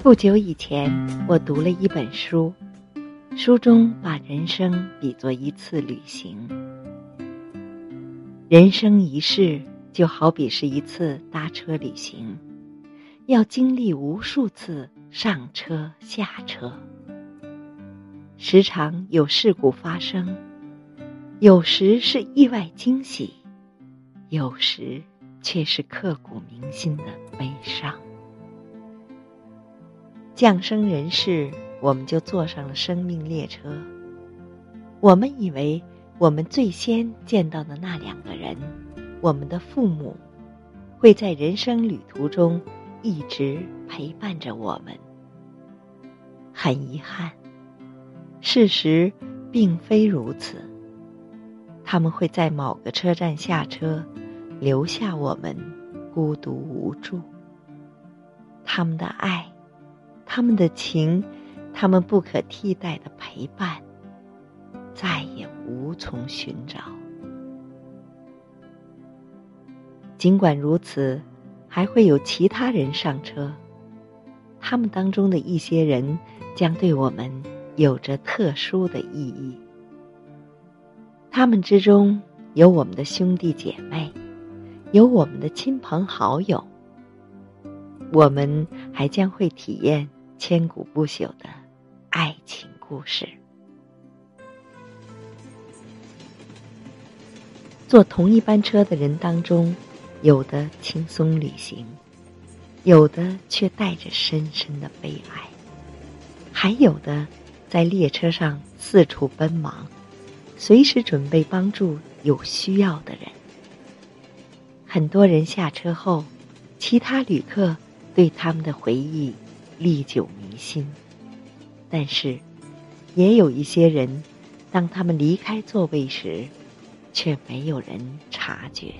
不久以前，我读了一本书，书中把人生比作一次旅行。人生一世就好比是一次搭车旅行，要经历无数次上车下车，时常有事故发生，有时是意外惊喜，有时却是刻骨铭心的悲伤。降生人世，我们就坐上了生命列车。我们以为我们最先见到的那两个人，我们的父母，会在人生旅途中一直陪伴着我们。很遗憾，事实并非如此。他们会在某个车站下车，留下我们孤独无助。他们的爱。他们的情，他们不可替代的陪伴，再也无从寻找。尽管如此，还会有其他人上车，他们当中的一些人将对我们有着特殊的意义。他们之中有我们的兄弟姐妹，有我们的亲朋好友，我们还将会体验。千古不朽的爱情故事。坐同一班车的人当中，有的轻松旅行，有的却带着深深的悲哀，还有的在列车上四处奔忙，随时准备帮助有需要的人。很多人下车后，其他旅客对他们的回忆。历久弥新，但是，也有一些人，当他们离开座位时，却没有人察觉。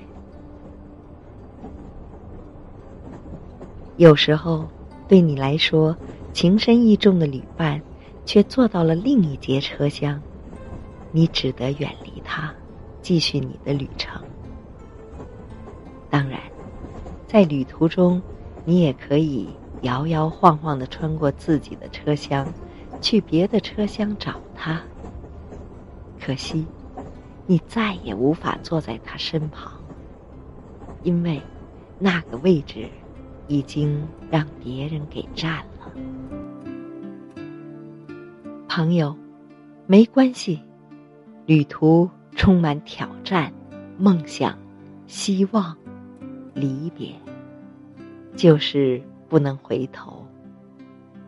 有时候，对你来说情深意重的旅伴，却坐到了另一节车厢，你只得远离他，继续你的旅程。当然，在旅途中，你也可以。摇摇晃晃的穿过自己的车厢，去别的车厢找他。可惜，你再也无法坐在他身旁，因为那个位置已经让别人给占了。朋友，没关系，旅途充满挑战、梦想、希望、离别，就是。不能回头，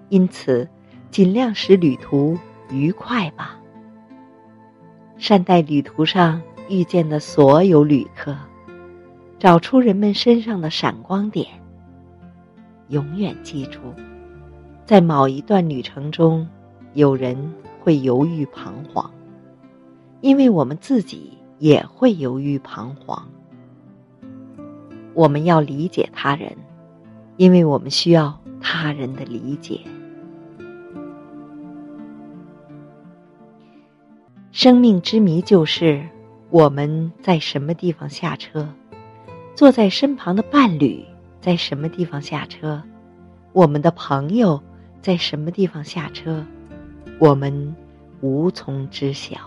因此，尽量使旅途愉快吧。善待旅途上遇见的所有旅客，找出人们身上的闪光点。永远记住，在某一段旅程中，有人会犹豫彷徨，因为我们自己也会犹豫彷徨。我们要理解他人。因为我们需要他人的理解。生命之谜就是我们在什么地方下车，坐在身旁的伴侣在什么地方下车，我们的朋友在什么地方下车，我们无从知晓。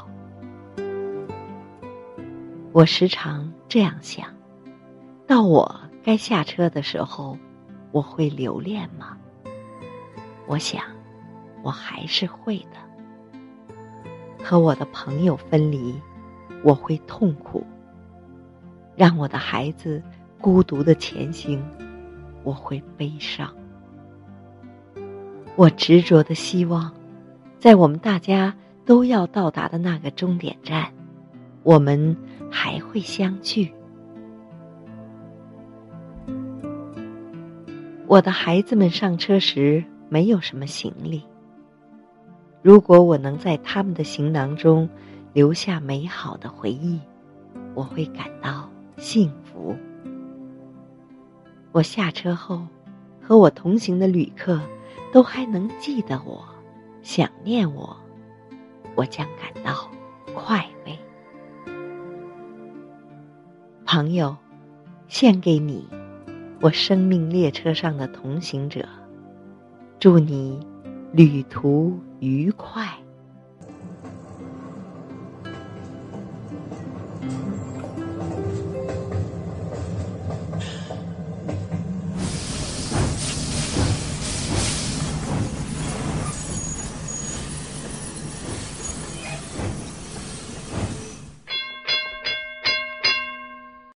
我时常这样想：到我该下车的时候。我会留恋吗？我想，我还是会的。和我的朋友分离，我会痛苦；让我的孩子孤独的前行，我会悲伤。我执着的希望，在我们大家都要到达的那个终点站，我们还会相聚。我的孩子们上车时没有什么行李。如果我能在他们的行囊中留下美好的回忆，我会感到幸福。我下车后，和我同行的旅客都还能记得我，想念我，我将感到快慰。朋友，献给你。我生命列车上的同行者，祝你旅途愉快。